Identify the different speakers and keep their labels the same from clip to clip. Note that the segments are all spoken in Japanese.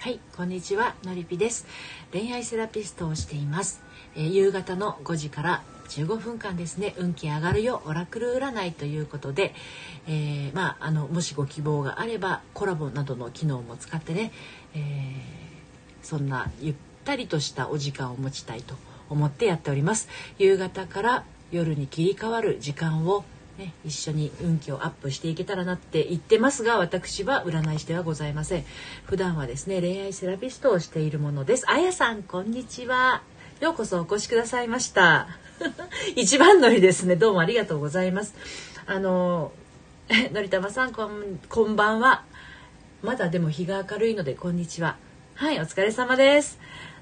Speaker 1: はいこんにちはのりぴです。恋愛セラピストをしています、えー、夕方の5時から15分間ですね運気上がるよオラクル占いということで、えー、まああのもしご希望があればコラボなどの機能も使ってね、えー、そんなゆったりとしたお時間を持ちたいと思ってやっております。夕方から夜に切り替わる時間をね、一緒に運気をアップしていけたらなって言ってますが私は占い師ではございません。普段はですね恋愛セラピストをしているものです。あやさんこんにちは。ようこそお越しくださいました。一番乗りですね。どうもありがとうございます。あの のりたまさんこんこんばんは。まだでも日が明るいのでこんにちは。はいお疲れ様です。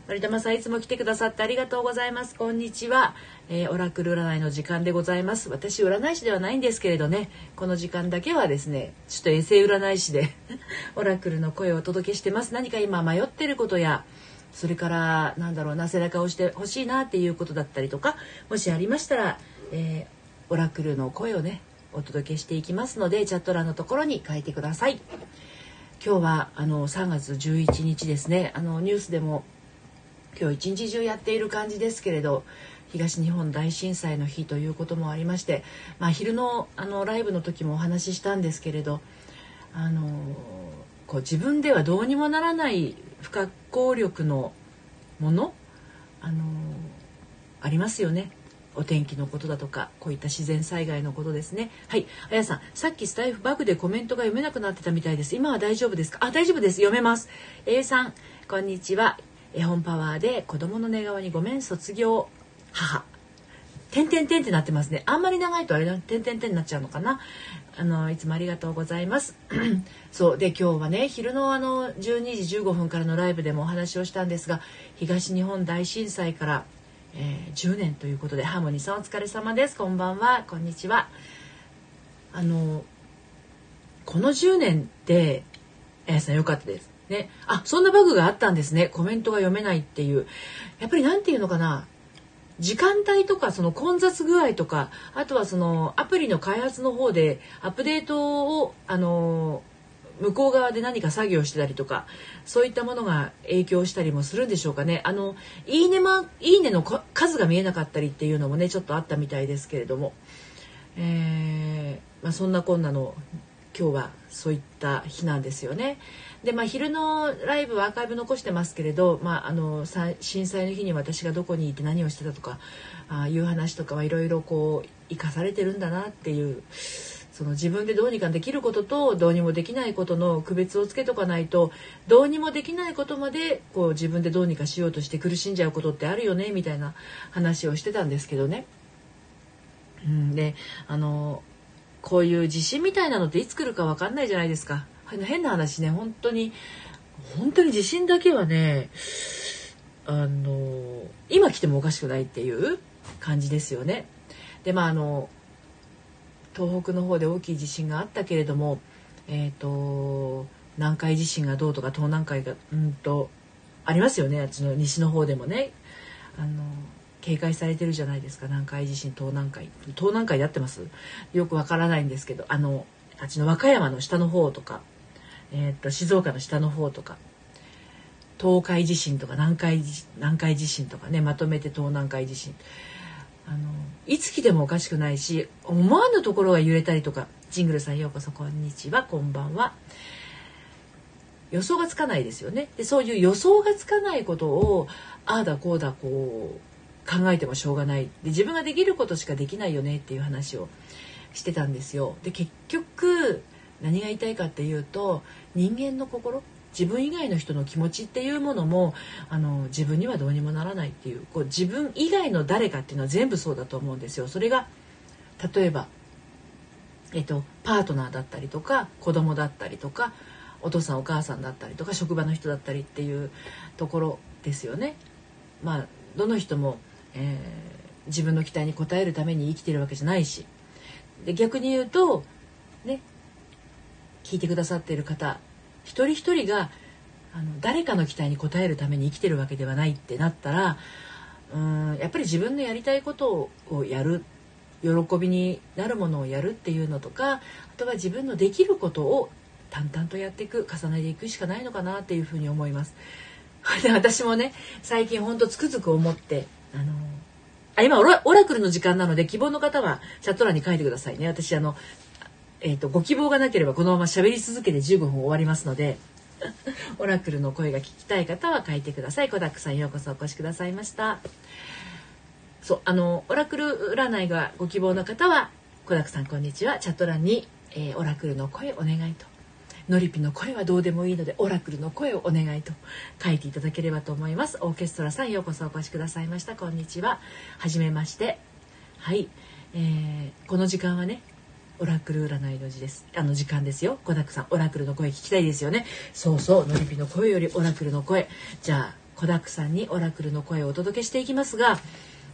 Speaker 1: のりたまさんいつも来てくださってありがとうございます。こんにちは、えー、オラクル占いの時間でございます。私占い師ではないんですけれどね。この時間だけはですねちょっと衛星占い師で オラクルの声をお届けしてます。何か今迷ってることやそれからなんだろうな背中を押してほしいなっていうことだったりとかもしありましたら、えー、オラクルの声をねお届けしていきますのでチャット欄のところに書いてください。今日はあの3月11日ですね。あのニュースでも今日一日中やっている感じですけれど東日本大震災の日ということもありまして、まあ、昼のあのライブの時もお話ししたんですけれどあのこう自分ではどうにもならない不可抗力のものあのありますよね。お天気のことだとかこういった自然災害のことですね。はいあやさんさっきスタイフバグでコメントが読めなくなってたみたいです。今は大丈夫ですか？あ大丈夫です。読めます。A さんこんにちは。絵本パワーで子供の寝顔にごめん卒業母。てんてんてんってなってますね。あんまり長いとあれだてんてんてんになっちゃうのかな。あのいつもありがとうございます。そう。で今日はね昼のあの12時15分からのライブでもお話をしたんですが東日本大震災から、えー、10年ということでハーモニーさんお疲れ様です。こんばんは。こんにちは。あのこの10年ってあやさん良かったです。ね、あそんなバグがあったんですね。コメントが読めないっていう。やっぱり何て言うのかな。時間帯とかその混雑具合とかあとはそのアプリの開発の方でアップデートをあの向こう側で何か作業してたりとかそういったものが影響したりもするんでしょうかね。あのいいねまいいねの数が見えなかったりっていうのもねちょっとあったみたいですけれども、えーまあ、そんなこんなの今日はそういった日なんですよね。でまあ昼のライブはアーカイブ残してますけれど、まあ、あの震災の日に私がどこにいて何をしてたとかあいう話とかはいろいろこう生かされてるんだなっていうその自分でどうにかできることとどうにもできないことの区別をつけとかないとどうにもできないことまでこう自分でどうにかしようとして苦しんじゃうことってあるよねみたいな話をしてたんですけどね。うん、であのこういう地震みたいなのっていつ来るか分かんないじゃないですか。変な話ね本当に本当に地震だけはねあの今来てもおかしくないっていう感じですよね。でまああの東北の方で大きい地震があったけれども、えーと、南海地震がどうとか東南海がうんとありますよねあっちの西の方でもねあの警戒されてるじゃないですか。南海地震東南海。東南海でってます？よくわからないんですけど。あのあっちの和歌山の下の方とかえー、っと静岡の下の方とか東海地震とか南海南海地震とかねまとめて東南海地震。あのいつ来てもおかしくないし思わぬところが揺れたりとか。ジングルさんようこそこんにちは。こんばんは。予想がつかないですよね。でそういう予想がつかないことをああだこうだこう考えてもしょうがないで自分ができることしかできないよねっていう話をしてたんですよで結局何が言いたいかっていうと人間の心自分以外の人の気持ちっていうものもあの自分にはどうにもならないっていうこう自分以外の誰かっていうのは全部そうだと思うんですよ。それが例えば、えっと、パートナーだったりとか子供だったりとかお父さんお母さんだったりとか職場の人だったりっていうところですよね。まあどの人も、えー、自分の期待に応えるために生きてるわけじゃないしで逆に言うとね聞いてくださっている方一人一人があの誰かの期待に応えるために生きてるわけではないってなったらうんやっぱり自分のやりたいことをやる喜びになるものをやるっていうのとかあとは自分のできることを淡々とやっていく重ねていくしかないのかなっていうふうに思います。で私もね最近ほんとつくづく思ってあのあ今オラオラクルの時間なので希望の方はチャット欄に書いてくださいね。私あのえーと、ご希望がなければこのまま喋り続けて15分終わりますので オラクルの声が聞きたい方は書いてください。コダックさんようこそお越しくださいました。そうあのオラクル占いがご希望の方はコダックさんこんにちは。チャット欄に、えー、オラクルの声お願いとノリピの声はどうでもいいのでオラクルの声をお願いと書いていただければと思います。オーケストラさんようこそお越しくださいました。こんにちは。はじめまして。はい、えー、この時間はねオラクル占いの字です。あの時間ですよ。コダックさんオラクルの声聞きたいですよね。そうそう。ノリピの声よりオラクルの声。じゃあコダックさんにオラクルの声をお届けしていきますが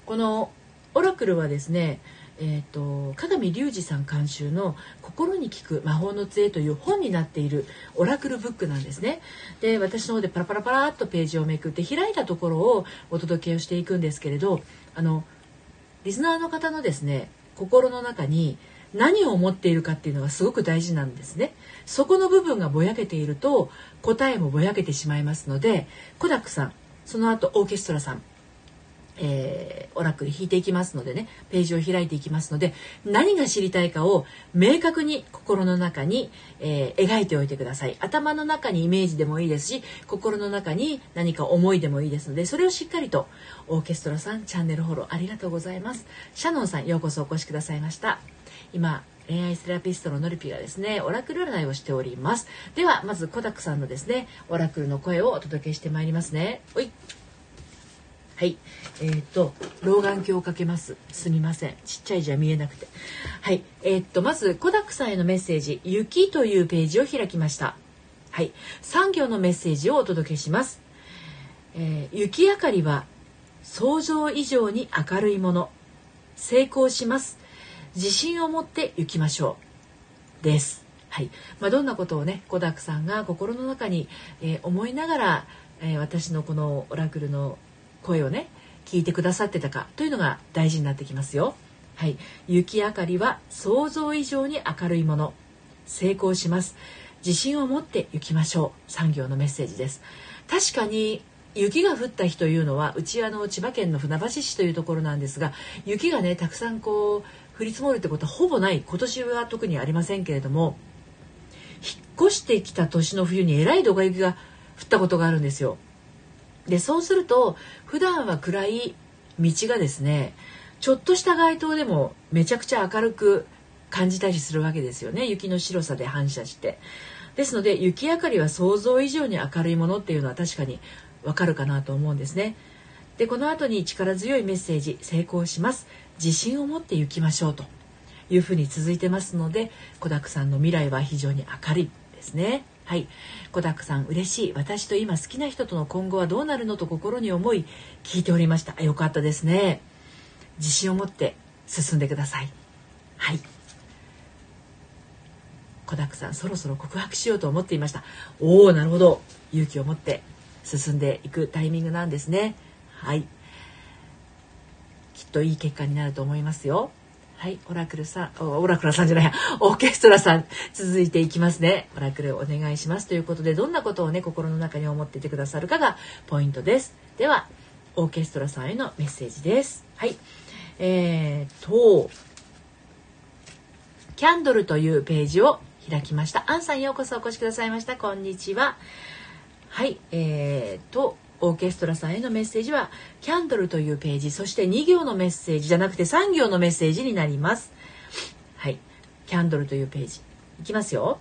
Speaker 1: このオラクルはですねえーと、鏡隆二さん監修の「心に聞く魔法の杖」という本になっているオラクルブックなんですね。で私の方でパラパラパラっとページをめくって開いたところをお届けをしていくんですけれどあのリスナーの方のですね心の中に何を思っているかっていうのがすごく大事なんですね。そこの部分がぼやけていると答えもぼやけてしまいますのでコダックさんその後オーケストラさんえー、オラクル引いていきますのでねページを開いていきますので何が知りたいかを明確に心の中に、えー、描いておいてください。頭の中にイメージでもいいですし心の中に何か思いでもいいですのでそれをしっかりとオーケストラさんチャンネルフォローありがとうございます。シャノンさんようこそお越しくださいました。今恋愛セラピストのノリピがですねオラクル占いをしております。ではまずコダックさんのですねオラクルの声をお届けしてまいりますね。おい。はい。えっ、ー、と、老眼鏡をかけます。すみません。ちっちゃい字は見えなくて。はい。えっ、ー、と、まず、コダックさんへのメッセージ、雪というページを開きました。はい。産業のメッセージをお届けします。えー、雪明かりは想像以上に明るいもの。成功します。自信を持って行きましょう。です。はい。まあ、どんなことをね、コダックさんが心の中に、えー、思いながら、えー、私のこのオラクルの声をね聞いてくださってたかというのが大事になってきますよ。はい、雪明かりは想像以上に明るいもの。成功します。自信を持って行きましょう。産業のメッセージです。確かに雪が降った日というのはうちあの千葉県の船橋市というところなんですが雪がねたくさんこう降り積もるってことはほぼない。今年は特にありませんけれども引っ越してきた年の冬にえらいどか雪が降ったことがあるんですよ。でそうすると普段は暗い道がですねちょっとした街灯でもめちゃくちゃ明るく感じたりするわけですよね。雪の白さで反射して。ですので雪明かりは想像以上に明るいものっていうのは確かにわかるかなと思うんですね。でこの後に力強いメッセージ成功します。自信を持って行きましょうというふうに続いてますので子だくさんの未来は非常に明るいですね。はい。コダックさん、嬉しい。私と今好きな人との今後はどうなるのと心に思い、聞いておりました。よかったですね。自信を持って進んでください。はい。コダックさん、そろそろ告白しようと思っていました。おお、なるほど。勇気を持って進んでいくタイミングなんですね。はい。きっといい結果になると思いますよ。はい、オラクルさん、オラクルさんじゃない、オーケストラさん、続いていきますね。オラクルお願いします。ということで、どんなことをね、心の中に思っていてくださるかがポイントです。では、オーケストラさんへのメッセージです。はい。えーと、キャンドルというページを開きました。アンさんようこそお越しくださいました。こんにちは。はい、えーと、オーケストラさんへのメッセージはキャンドルというページそして2行のメッセージじゃなくて3行のメッセージになります。はい。キャンドルというページ。いきますよ。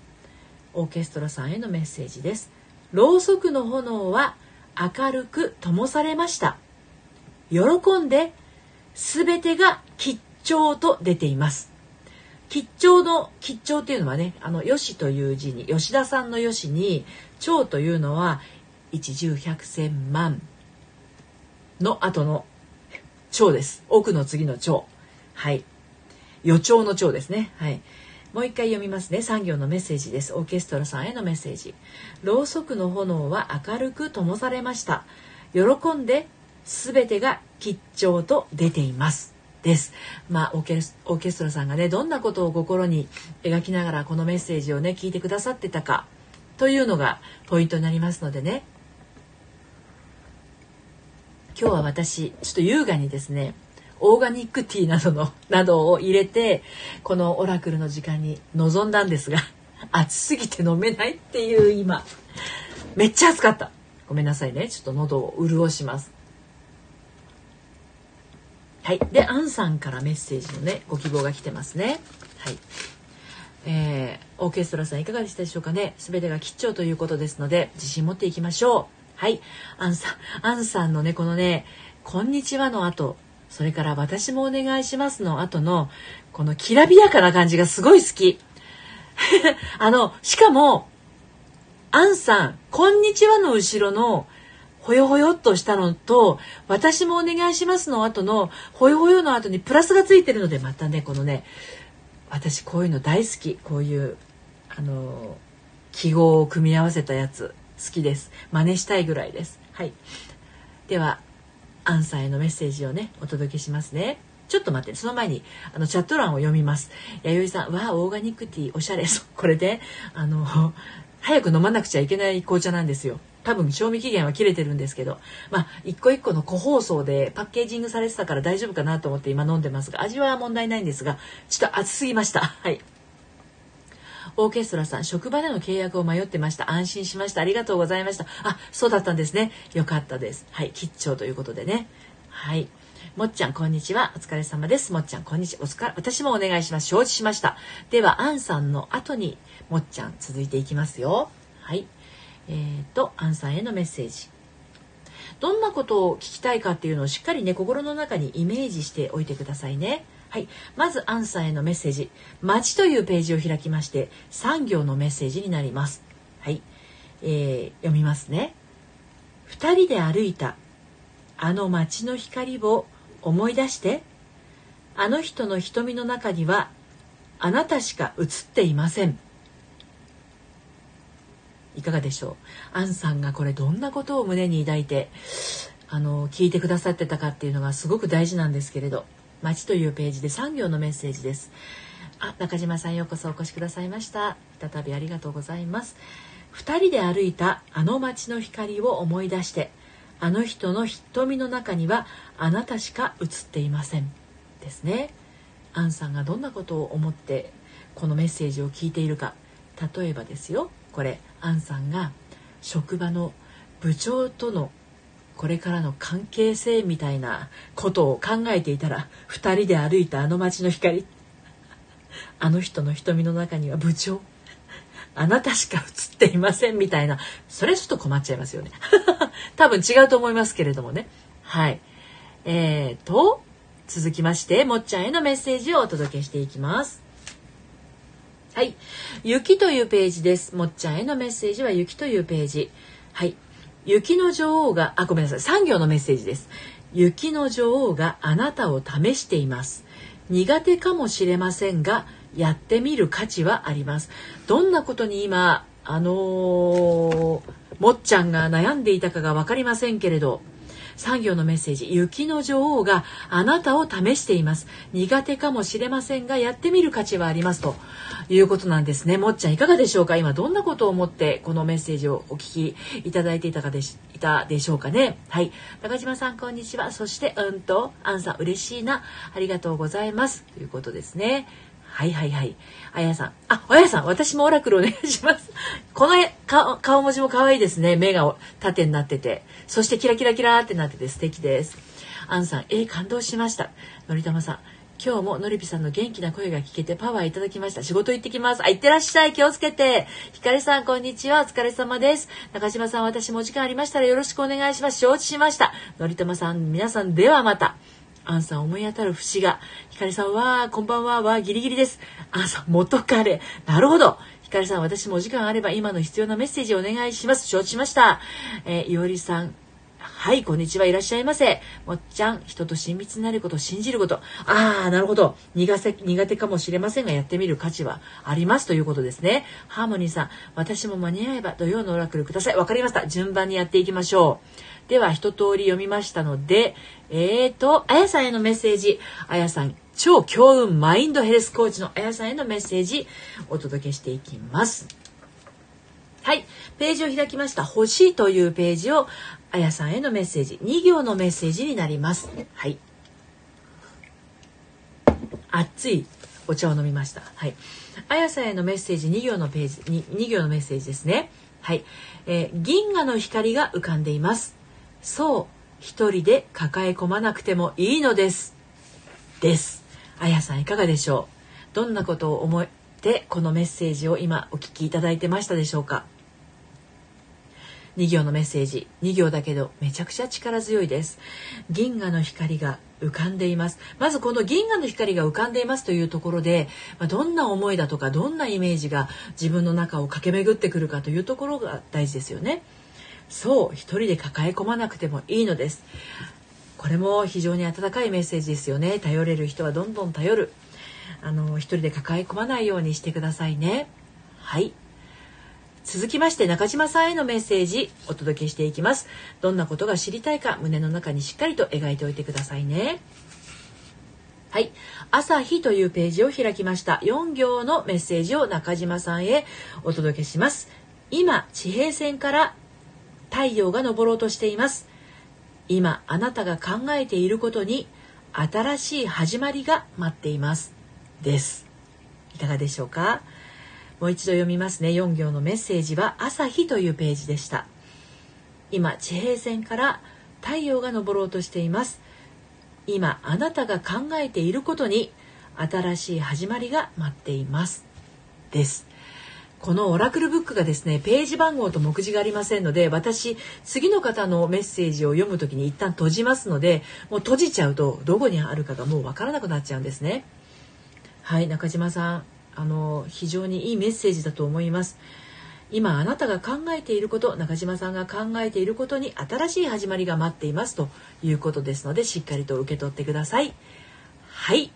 Speaker 1: オーケストラさんへのメッセージです。ろうそくの炎は明るく灯されました。喜んで全てが吉兆と出ています。吉兆の吉兆っていうのはねあの吉という字に吉田さんの吉に兆というのは一十百千万の後の蝶です。奥の次の蝶。はい。予兆の蝶ですね。はい。もう一回読みますね。産業のメッセージです。オーケストラさんへのメッセージ。ろうそくの炎は明るく灯されました。喜んで全てが吉兆と出ています。です。まあオーケオーケストラさんがねどんなことを心に描きながらこのメッセージをね聞いてくださってたかというのがポイントになりますのでね今日は私ちょっと優雅にですねオーガニックティーなどの などを入れてこのオラクルの時間に臨んだんですが 暑すぎて飲めないっていう今。めっちゃ暑かった。ごめんなさいね。ちょっと喉を潤します。はい。でアンさんからメッセージのねご希望が来てますね。はい。えー、オーケストラさんいかがでしたでしょうかね。全てが吉兆ということですので自信持っていきましょう。はいアンさんアンさんのねこのね「こんにちは」の後それから私もお願いしますの後の、このきらびやかな感じがすごい好き。あの、しかも、アンさん、こんにちはの後ろの、ほよほよっとしたのと、私もお願いしますの後の、ほよほよの後にプラスがついてるので、またね、このね、私こういうの大好き。こういう、あの、記号を組み合わせたやつ、好きです。真似したいぐらいです。はい。では、アンさんへのメッセージをねお届けしますね。ちょっと待って。その前にあのチャット欄を読みます。弥生さんわあオーガニックティーおしゃれ。そ うこれであの早く飲まなくちゃいけない紅茶なんですよ。多分賞味期限は切れてるんですけど。まあ一個一個の個包装でパッケージングされてたから大丈夫かなと思って今飲んでますが味は問題ないんですがちょっと熱すぎました。はい。オーケストラさん、職場での契約を迷ってました。安心しました。ありがとうございました。あ、そうだったんですね。よかったです。はい、吉祥ということでね。はい。もっちゃん、こんにちは。お疲れ様です。もっちゃん、こんにちは。お疲れ、私もお願いします。承知しました。では、アンさんの後に、もっちゃん、続いていきますよ。はい。えっ、ー、と、アンさんへのメッセージ。どんなことを聞きたいかっていうのをしっかりね、心の中にイメージしておいてくださいね。はい。まず、アンさんへのメッセージ。街というページを開きまして、産業のメッセージになります。はい。えー、読みますね。二人で歩いた、あの街の光を思い出して。あの人の瞳の中には、あなたしか映っていません。いかがでしょう？アンさんがこれどんなことを胸に抱いてあの聞いてくださってたかっていうのがすごく大事なんですけれど街というページで産業のメッセージです。あ、中島さんようこそお越しくださいました。再びありがとうございます。二人で歩いたあの街の光を思い出して、あの人の瞳の中にはあなたしか映っていません。ですね。アンさんがどんなことを思ってこのメッセージを聞いているか。例えばですよ。これ、アンさんが職場の部長とのこれからの関係性みたいなことを考えていたら2人で歩いたあの街の光あの人の瞳の中には部長あなたしか映っていませんみたいなそれちょっと困っちゃいますよね。多分違うと思いますけれどもね。はい。えーと続きましてもっちゃんへのメッセージをお届けしていきます。はい。雪というページです。もっちゃんへのメッセージは雪というページ。はい。雪の女王が、あ、ごめんなさい。産業のメッセージです。雪の女王があなたを試しています。苦手かもしれませんが、やってみる価値はあります。どんなことに今、あのー、もっちゃんが悩んでいたかが分かりませんけれど、産業のメッセージ雪の女王があなたを試しています。苦手かもしれませんがやってみる価値はありますと。いうことなんですね。もっちゃんいかがでしょうか？今どんなことを思ってこのメッセージをお聞きいただいていたかでしいたでしょうかね？はい。中島さんこんにちは。そしてうんとアンさん嬉しいな。ありがとうございます。ということですね。はいはいはい。あやさん。あ、あやさん、私もオラクルお願いします。この顔顔文字も可愛いですね。目が縦になってて。そしてキラキラキラってなってて素敵です。アンさん、えー、感動しました。のりたまさん。今日ものりぴさんの元気な声が聞けてパワーいただきました。仕事行ってきます。あ、行ってらっしゃい。気をつけて。ひかりさん、こんにちは。お疲れ様です。中島さん、私もお時間ありましたらよろしくお願いします。承知しました。のりたまさん、皆さん、ではまた。アンさん思い当たる節が。ひかりさんは、こんばんは、は、ギリギリです。アンさん、元彼。なるほど。ひかりさん、私もお時間あれば今の必要なメッセージをお願いします。承知しました。えー、いおりさん、はい、こんにちは。いらっしゃいませ。もっちゃん、人と親密になることを信じること。ああ、なるほど。苦手、苦手かもしれませんが、やってみる価値はありますということですね。ハーモニーさん、私も間に合えば土曜のオラクルください。わかりました。順番にやっていきましょう。では、一通り読みましたので、えーと、あやさんへのメッセージ。あやさん、超強運マインドヘルスコーチのあやさんへのメッセージ、お届けしていきます。はい。ページを開きました。欲しいというページをあやさんへのメッセージ。2行のメッセージになります。はい。熱い。お茶を飲みました。はい。あやさんへのメッセージ2行のページ 2, 2行のメッセージですね。はい、えー、銀河の光が浮かんでいます。そう一人で抱え込まなくてもいいのです。です。あやさんいかがでしょう？どんなことを思ってこのメッセージを今お聞きいただいてましたでしょうか？2行のメッセージ。2行だけどめちゃくちゃ力強いです。銀河の光が浮かんでいます。まずこの銀河の光が浮かんでいますというところで、ま、どんな思いだとかどんなイメージが自分の中を駆け巡ってくるかというところが大事ですよね。そう一人で抱え込まなくてもいいのです。これも非常に温かいメッセージですよね。頼れる人はどんどん頼る。あの一人で抱え込まないようにしてくださいね。はい。続きまして中島さんへのメッセージお届けしていきます。どんなことが知りたいか胸の中にしっかりと描いておいてくださいね。はい。朝日というページを開きました。4行のメッセージを中島さんへお届けします。今地平線から太陽が昇ろうとしています。今あなたが考えていることに新しい始まりが待っています。です。いかがでしょうか？もう一度読みますね。4行のメッセージは朝日というページでした。今地平線から太陽が昇ろうとしています。今あなたが考えていることに新しい始まりが待っています。です。このオラクルブックがですねページ番号と目次がありませんので私次の方のメッセージを読む時に一旦閉じますのでもう閉じちゃうとどこにあるかがもうわからなくなっちゃうんですね。はい中島さん。あの非常にいいメッセージだと思います。今あなたが考えていること中島さんが考えていることに新しい始まりが待っていますということですのでしっかりと受け取ってください。はい。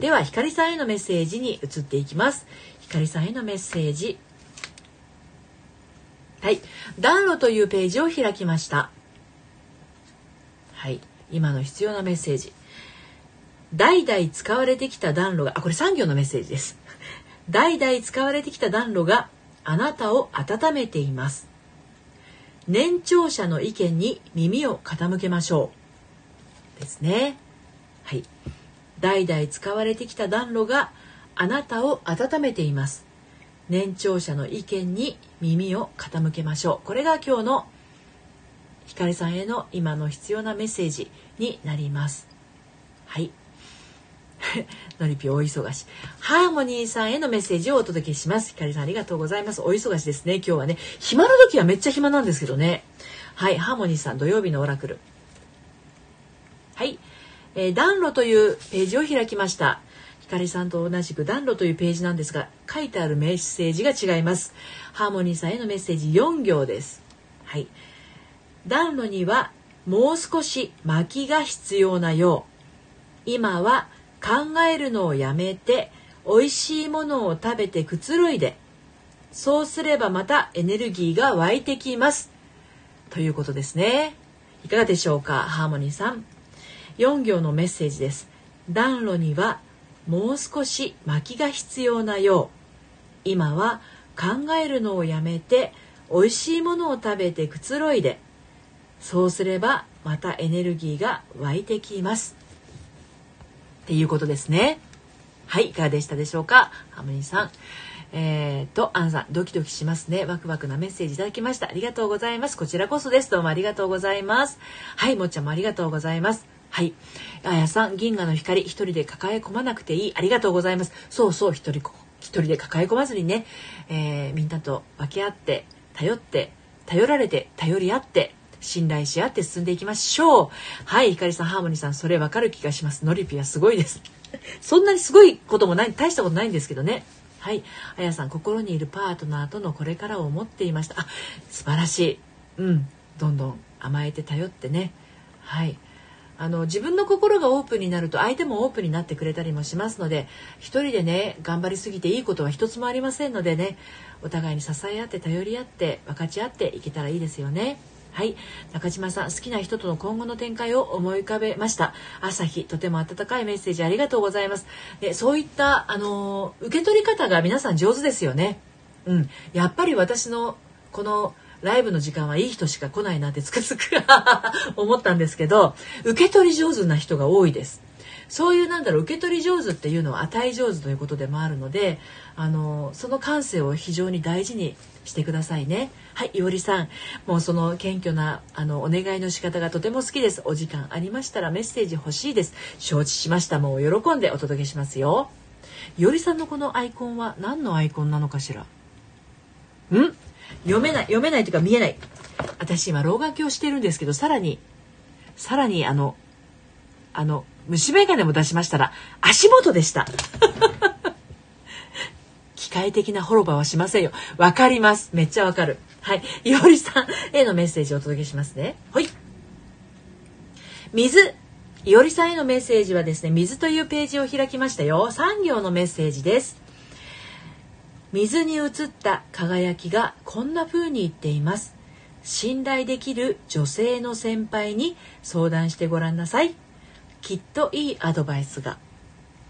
Speaker 1: ではひかりさんへのメッセージに移っていきます。ひかりさんへのメッセージ。はい。暖炉というページを開きました。はい。今の必要なメッセージ。代々使われてきた暖炉があこれ産業のメッセージです。代々使われてきた暖炉があなたを温めています。年長者の意見に耳を傾けましょう。ですね。はい。代々使われてきた暖炉があなたを温めています。年長者の意見に耳を傾けましょう。これが今日のひかりさんへの今の必要なメッセージになります。はい。のりぴ大忙し。ハーモニーさんへのメッセージをお届けします。ひかりさんありがとうございます。お忙しですね。今日はね。暇の時はめっちゃ暇なんですけどね。はい。ハーモニーさん土曜日のオラクル。はい。えー、暖炉というページを開きました。ひかりさんと同じく暖炉というページなんですが、書いてあるメッセージが違います。ハーモニーさんへのメッセージ4行です。はい。暖炉にはもう少し薪が必要なよう。今は考えるのをやめて美味しいものを食べてくつろいでそうすればまたエネルギーが湧いてきます。ということですね。いかがでしょうかハーモニーさん。4行のメッセージです。暖炉にはもう少し薪が必要なよう。今は考えるのをやめて美味しいものを食べてくつろいでそうすればまたエネルギーが湧いてきます。っていうことですね。はい、いかがでしたでしょうか？ハムニーさん。えー、と、アンさん、ドキドキしますね。ワクワクなメッセージいただきました。ありがとうございます。こちらこそです。どうもありがとうございます。はい、もっちゃんもありがとうございます。はい。あやさん、銀河の光、一人で抱え込まなくていい。ありがとうございます。そうそう、一人、一人で抱え込まずにね、えー、みんなと分け合って、頼って、頼られて、頼り合って、信頼し合って進んでいきましょう。はい、ひかりさん、ハーモニーさん、それわかる気がします。ノリピはすごいです。そんなにすごいこともない、大したことないんですけどね。はい。あやさん、心にいるパートナーとのこれからを思っていました。あ、素晴らしい。うん。どんどん甘えて頼ってねはいあの自分の心がオープンになると相手もオープンになってくれたりもしますので一人でね頑張りすぎていいことは一つもありませんのでねお互いに支え合って頼り合って分かち合っていけたらいいですよね。はい。中島さん好きな人との今後の展開を思い浮かべました。朝日とても温かいメッセージありがとうございます。でそういったあの受け取り方が皆さん上手ですよね。うん。やっぱり私のこのライブの時間はいい人しか来ないなってつくづく 思ったんですけど受け取り上手な人が多いです。そういうなんだろう受け取り上手っていうのは与え上手ということでもあるのであのその感性を非常に大事にしてくださいね。はいいおりさん。もうその謙虚なあのお願いの仕方がとても好きです。お時間ありましたらメッセージ欲しいです。承知しました。もう喜んでお届けしますよ。いおりさんのこのアイコンは何のアイコンなのかしら？ん？読めない読めないというか見えない。私今老眼鏡してるんですけどさらにさらにあのあの虫眼鏡も出しましたら足元でした。機械的な滅場はしませんよ。わかります。めっちゃわかる。はい。いおりさんへのメッセージをお届けしますね。はい。水。いおりさんへのメッセージはですね水というページを開きましたよ。3行のメッセージです。水に映った輝きがこんな風に言っています。信頼できる女性の先輩に相談してごらんなさい。きっといいアドバイスが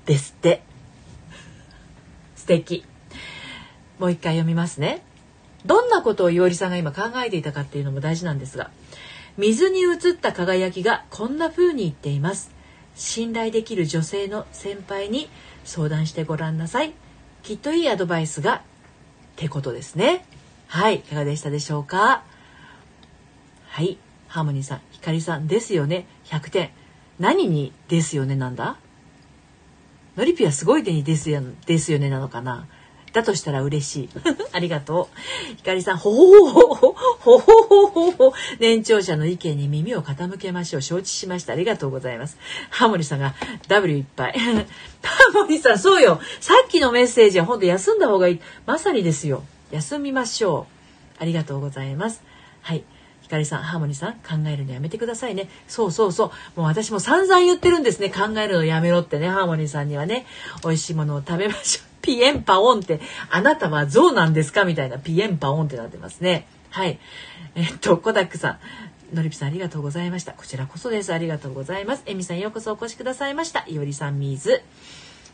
Speaker 1: ですって素敵もう一回読みますねどんなことをいおりさんが今考えていたかっていうのも大事なんですが水に映った輝きがこんな風に言っています信頼できる女性の先輩に相談してごらんなさいきっといいアドバイスがってことですね。はい、いかがでしたでしょうか？はい、ハーモニーさん、ひかりさんですよね。100点。何にですよねなんだ？のりぴはすごい手にですよですよねなのかな？だとしたら嬉しい。ありがとう。ひかりさん、ほほほほほほほほほ年長者の意見に耳を傾けましょう。承知しました。ありがとうございます。ハモリさんが W いっぱい。ハモリさん、そうよ。さっきのメッセージは本当休んだ方がいい。まさにですよ。休みましょう。ありがとうございます。はい。ひかりさん、ハーモニーさん、考えるのやめてくださいね。そうそうそう。もう私も散々言ってるんですね。考えるのやめろってね、ハーモニーさんにはね。美味しいものを食べましょう。ピエンパオンって、あなたは象なんですかみたいなピエンパオンってなってますね。はい。えっと、コダックさん。のりぴさんありがとうございました。こちらこそです。ありがとうございます。えみさんようこそお越しくださいました。いおりさん水。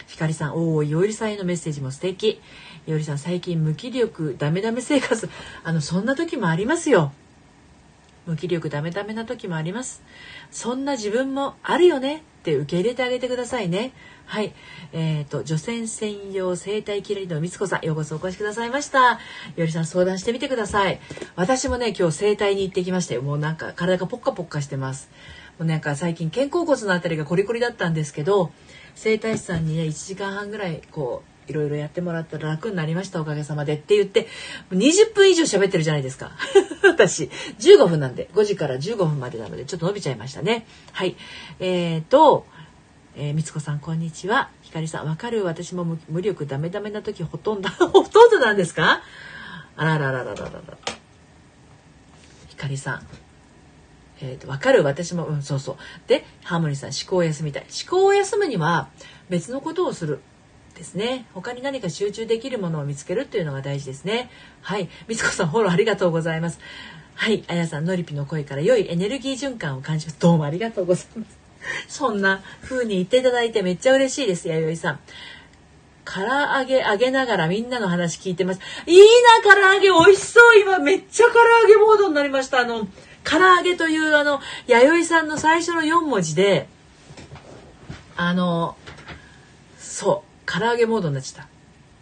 Speaker 1: ひかりさん、おお、いおりさんへのメッセージも素敵。いおりさん、最近無気力、ダメダメ生活。あの、そんな時もありますよ。無気力ダメダメな時もあります。そんな自分もあるよねって受け入れてあげてくださいね。はい。えっ、ー、と、女性専用生態キラリのみつこさん、ようこそお越しくださいました。よりさん相談してみてください。私もね、今日整体に行ってきましたよ。もうなんか体がポッカポッカしてます。もうなんか最近肩甲骨のあたりがコリコリだったんですけど、整体師さんにね、1時間半ぐらいこう、いろいろやってもらったら楽になりましたおかげさまでって言って20分以上喋ってるじゃないですか。私15分なんで5時から15分までなのでちょっと伸びちゃいましたね。はい。えーとえー、みつこさんこんにちは。ひかりさんわかる？私も無力ダメダメな時ほとんど ほとんどなんですか？あららららららら。ひかりさんえーと、わかる私もうんそうそう。でハーモニーさん思考を休みたい。思考を休むには別のことをするですね。他に何か集中できるものを見つけるっていうのが大事ですね。はい。みつこさんフォローありがとうございます。はい。あやさんのりぴの声から良いエネルギー循環を感じます。どうもありがとうございます。そんな風に言っていただいてめっちゃ嬉しいです、弥生さん。唐揚げ揚げながらみんなの話聞いてます。いいな、唐揚げ。美味しそう。今めっちゃ唐揚げモードになりました。あの、唐揚げというあの、弥生さんの最初の4文字で、あの、そう、唐揚げモードになっちゃった。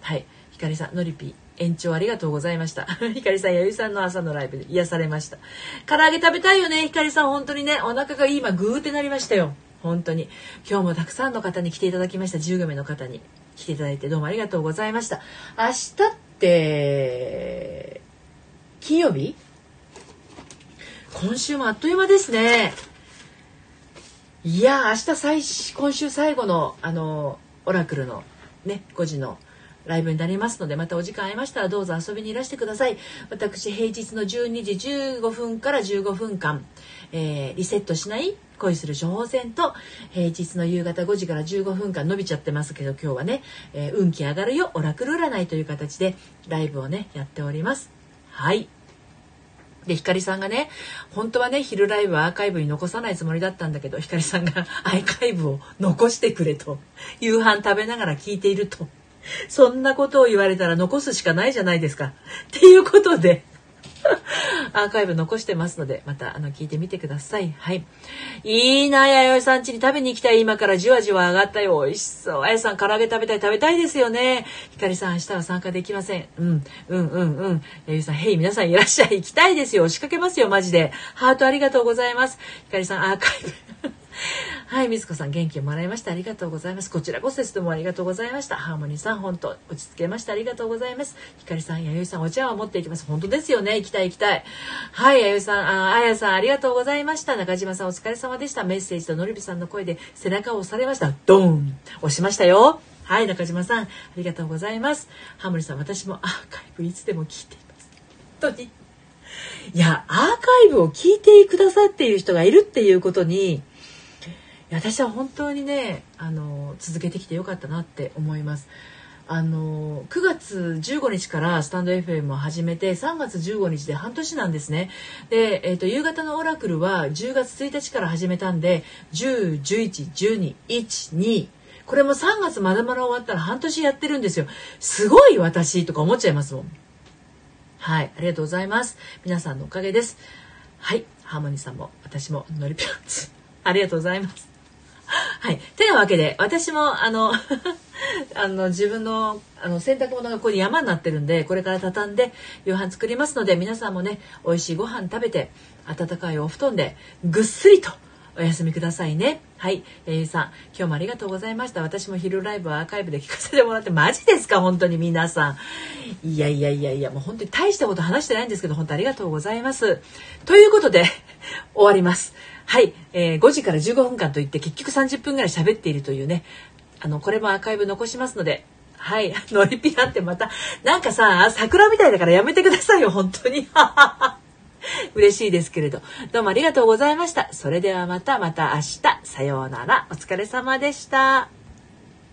Speaker 1: はい。ひかりさん、のりぴ延長ありがとうございました。ひかりさん、やゆさんの朝のライブで癒されました。唐揚げ食べたいよね、ひかりさん。本当にね、お腹が今グーってなりましたよ。本当に。今日もたくさんの方に来ていただきました。15名の方に来ていただいてどうもありがとうございました。明日って、金曜日？今週もあっという間ですね。いや明日最今週最後のあのオラクルのね5時のライブになりますので、またお時間ありましたらどうぞ遊びにいらしてください。私、平日の12時15分から15分間、えー、リセットしない恋する処方箋と、平日の夕方5時から15分間伸びちゃってますけど、今日はね、えー、運気上がるよ、オラクル占いという形で、ライブをね、やっております。はい。で、ひかりさんがね、本当はね、昼ライブはアーカイブに残さないつもりだったんだけど、ひかりさんが アーカイブを残してくれと、夕飯食べながら聞いていると。そんなことを言われたら残すしかないじゃないですか。っていうことで、アーカイブ残してますので、またあの聞いてみてください。はい。いいな、やよいさん家に食べに行きたい。今からじわじわ上がったよ。美味しそう。あやさん、唐揚げ食べたい。食べたいですよね。ひかりさん、明日は参加できません。うん、うん、うん、うん。やよいさん、へい、皆さんいらっしゃい。行きたいですよ。仕掛けますよ、マジで。ハートありがとうございます。ひかりさん、アーカイブ。はい、みずこさん元気をもらいました。ありがとうございます。こちらこそです。どうもありがとうございました。ハーモニーさん、本当落ち着けました。ありがとうございます。ひかりさん、やゆいさん、お茶を持っていきます。本当ですよね。行きたい行きたい。はい、やゆいさん、ああやさん、ありがとうございました。中島さん、お疲れ様でした。メッセージとのりびさんの声で背中を押されました。ドーン押しましたよ。はい、中島さん、ありがとうございます。ハーモニーさん、私もアーカイブいつでも聞いています。本当に。いや、アーカイブを聞いてくださっている人がいるっていうことに、私は本当にねあの続けてきてよかったなって思います。あの9月15日からスタンド FM を始めて3月15日で半年なんですね。で、えーと、夕方のオラクルは10月1日から始めたんで10、11、12、1、2これも3月まだまだ終わったら半年やってるんですよ。すごい私とか思っちゃいますもん。はい、ありがとうございます。皆さんのおかげです。はい、ハーモニーさんも私もノリピョンツありがとうございます。はい。てなわけで、私も、あの あの、自分の、あの、洗濯物がここに山になってるんで、これから畳んで夕飯作りますので、皆さんもね、美味しいご飯食べて、温かいお布団で、ぐっすりと、お休みくださいね。はい。えー、さん、今日もありがとうございました。私も昼ライブはアーカイブで聞かせてもらって、マジですか？本当に皆さん。いやいやいやいや、もう本当に大したこと話してないんですけど、本当ありがとうございます。ということで、終わります。はい、えー、5時から15分間といって結局30分ぐらい喋っているというねあのこれもアーカイブ残しますのではい、ノリピアってまたなんかさ桜みたいだからやめてくださいよ本当に。嬉しいですけれど。どうもありがとうございました。それではまたまた明日。さようなら。お疲れ様でした。